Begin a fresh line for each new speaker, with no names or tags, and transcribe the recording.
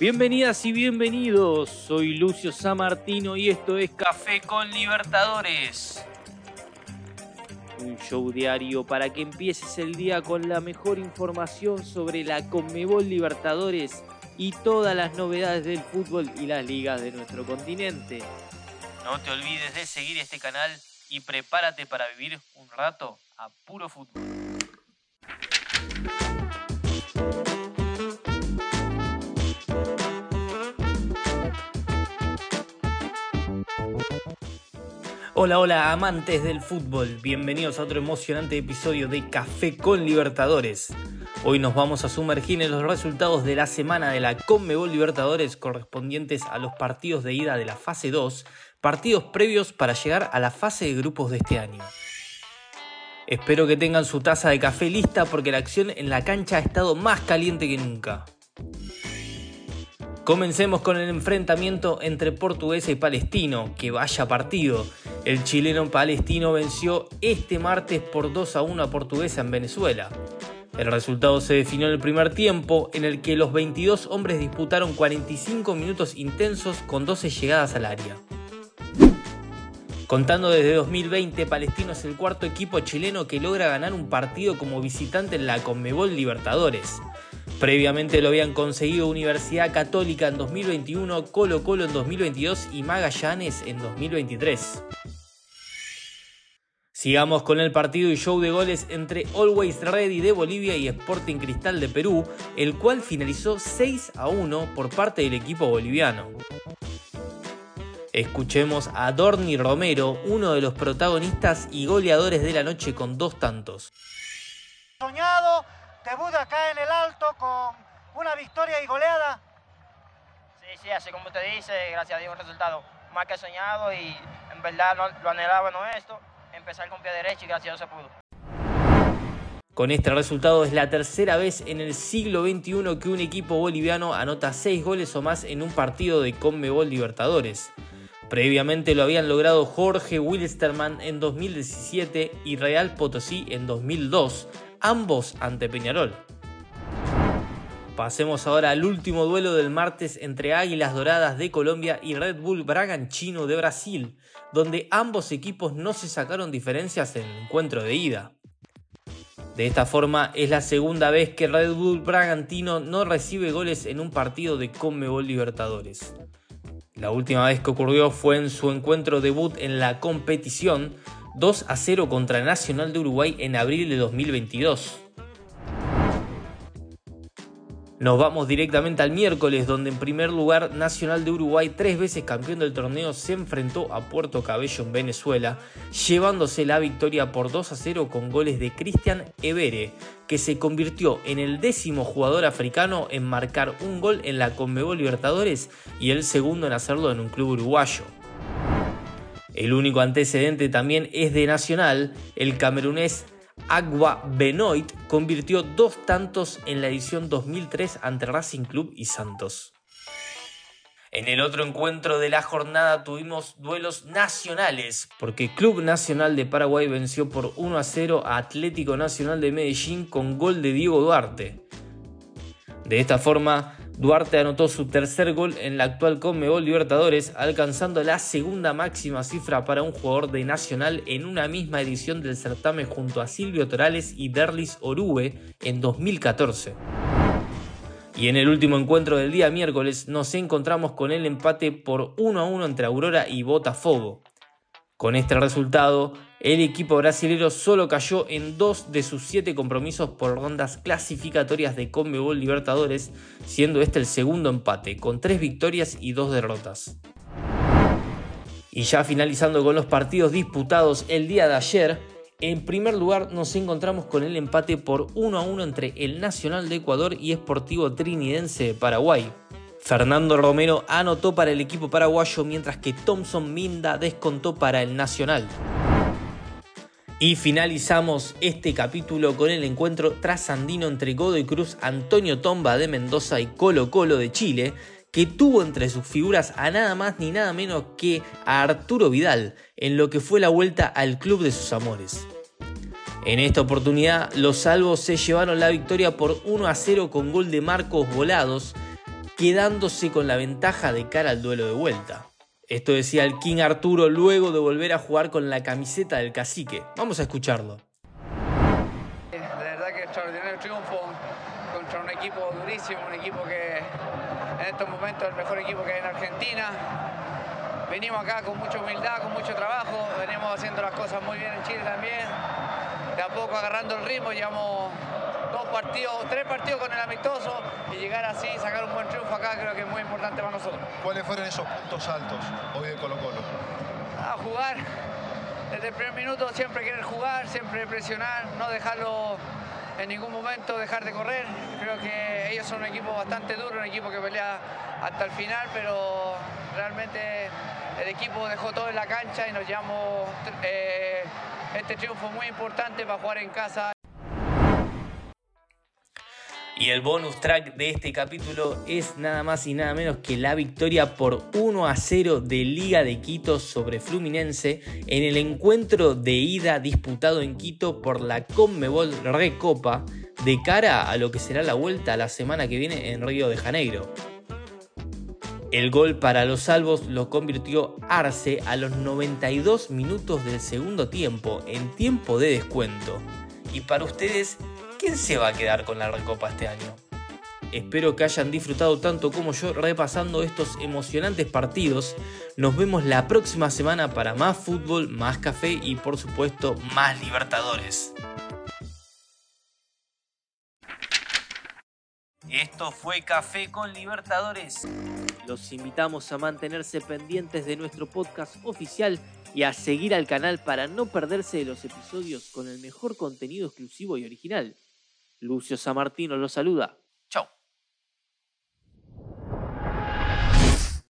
Bienvenidas y bienvenidos, soy Lucio Samartino y esto es Café con Libertadores. Un show diario para que empieces el día con la mejor información sobre la Conmebol Libertadores y todas las novedades del fútbol y las ligas de nuestro continente. No te olvides de seguir este canal y prepárate para vivir un rato a puro fútbol. Hola, hola amantes del fútbol, bienvenidos a otro emocionante episodio de Café con Libertadores. Hoy nos vamos a sumergir en los resultados de la semana de la Conmebol Libertadores correspondientes a los partidos de ida de la fase 2, partidos previos para llegar a la fase de grupos de este año. Espero que tengan su taza de café lista porque la acción en la cancha ha estado más caliente que nunca. Comencemos con el enfrentamiento entre portuguesa y palestino, que vaya partido. El chileno palestino venció este martes por 2 a 1 a portuguesa en Venezuela. El resultado se definió en el primer tiempo, en el que los 22 hombres disputaron 45 minutos intensos con 12 llegadas al área. Contando desde 2020, Palestino es el cuarto equipo chileno que logra ganar un partido como visitante en la Conmebol Libertadores. Previamente lo habían conseguido Universidad Católica en 2021, Colo Colo en 2022 y Magallanes en 2023. Sigamos con el partido y show de goles entre Always Ready de Bolivia y Sporting Cristal de Perú, el cual finalizó 6 a 1 por parte del equipo boliviano. Escuchemos a Dorni Romero, uno de los protagonistas y goleadores de la noche con dos tantos.
Soñado debut acá en el Alto con una victoria y goleada.
Sí, sí, como usted dice, gracias a Dios un resultado más que soñado y en verdad lo, anhelaba no esto, empezar con pie derecho y gracias a Dios se pudo.
Con este resultado es la tercera vez en el siglo XXI que un equipo boliviano anota 6 goles o más en un partido de Conmebol Libertadores. Previamente lo habían logrado Jorge Wilstermann en 2017 y Real Potosí en 2002, ambos ante Peñarol. Pasemos ahora al último duelo del martes entre Águilas Doradas de Colombia y Red Bull Bragantino de Brasil, donde ambos equipos no se sacaron diferencias en el encuentro de ida. De esta forma es la segunda vez que Red Bull Bragantino no recibe goles en un partido de Conmebol Libertadores. La última vez que ocurrió fue en su encuentro debut en la competición, 2 a 0 contra Nacional de Uruguay en abril de 2022. Nos vamos directamente al miércoles, donde en primer lugar Nacional de Uruguay, tres veces campeón del torneo, se enfrentó a Puerto Cabello en Venezuela, llevándose la victoria por 2 a 0 con goles de Cristian Evere, que se convirtió en el décimo jugador africano en marcar un gol en la Conmebol Libertadores y el segundo en hacerlo en un club uruguayo. El único antecedente también es de Nacional, el camerunés Agua Benoit convirtió dos tantos en la edición 2003 ante Racing Club y Santos. En el otro encuentro de la jornada tuvimos duelos nacionales, porque Club Nacional de Paraguay venció por 1 a 0 a Atlético Nacional de Medellín con gol de Diego Duarte. De esta forma, Duarte anotó su tercer gol en la actual Conmebol Libertadores, alcanzando la segunda máxima cifra para un jugador de Nacional en una misma edición del certamen junto a Silvio Torales y Derlis Orue en 2014. Y en el último encuentro del día miércoles nos encontramos con el empate por 1 a 1 entre Aurora y Botafogo. Con este resultado, el equipo brasilero solo cayó en dos de sus siete compromisos por rondas clasificatorias de Conmebol Libertadores, siendo este el segundo empate, con tres victorias y dos derrotas. Y ya finalizando con los partidos disputados el día de ayer, en primer lugar nos encontramos con el empate por 1 a 1 entre el Nacional de Ecuador y Sportivo Trinidense de Paraguay. Fernando Romero anotó para el equipo paraguayo mientras que Thompson Minda descontó para el Nacional. Y finalizamos este capítulo con el encuentro trasandino entre Godoy Cruz, Antonio Tomba de Mendoza y Colo Colo de Chile, que tuvo entre sus figuras a nada más ni nada menos que a Arturo Vidal, en lo que fue la vuelta al club de sus amores. En esta oportunidad, los salvos se llevaron la victoria por 1 a 0 con gol de Marcos Volados, quedándose con la ventaja de cara al duelo de vuelta. Esto decía el King Arturo luego de volver a jugar con la camiseta del cacique. Vamos a escucharlo.
De verdad que extraordinario triunfo contra un equipo durísimo, un equipo que en estos momentos es el mejor equipo que hay en Argentina. Venimos acá con mucha humildad, con mucho trabajo, venimos haciendo las cosas muy bien en Chile también. De a poco agarrando el ritmo, llevamos partidos, tres partidos con el amistoso y llegar así, sacar un buen triunfo acá creo que es muy importante para nosotros.
¿Cuáles fueron esos puntos altos hoy de Colo Colo?
A jugar, desde el primer minuto siempre querer jugar, siempre presionar, no dejarlo en ningún momento dejar de correr. Creo que ellos son un equipo bastante duro, un equipo que pelea hasta el final, pero realmente el equipo dejó todo en la cancha y nos llevamos eh, este triunfo muy importante para jugar en casa.
Y el bonus track de este capítulo es nada más y nada menos que la victoria por 1 a 0 de Liga de Quito sobre Fluminense en el encuentro de ida disputado en Quito por la Conmebol Recopa de cara a lo que será la vuelta la semana que viene en Río de Janeiro. El gol para los salvos lo convirtió Arce a los 92 minutos del segundo tiempo en tiempo de descuento. Y para ustedes, ¿quién se va a quedar con la Recopa este año? Espero que hayan disfrutado tanto como yo repasando estos emocionantes partidos. Nos vemos la próxima semana para más fútbol, más café y por supuesto más Libertadores. Esto fue Café con Libertadores. Los invitamos a mantenerse pendientes de nuestro podcast oficial y a seguir al canal para no perderse de los episodios con el mejor contenido exclusivo y original. Lucio Samartino los saluda. Chao.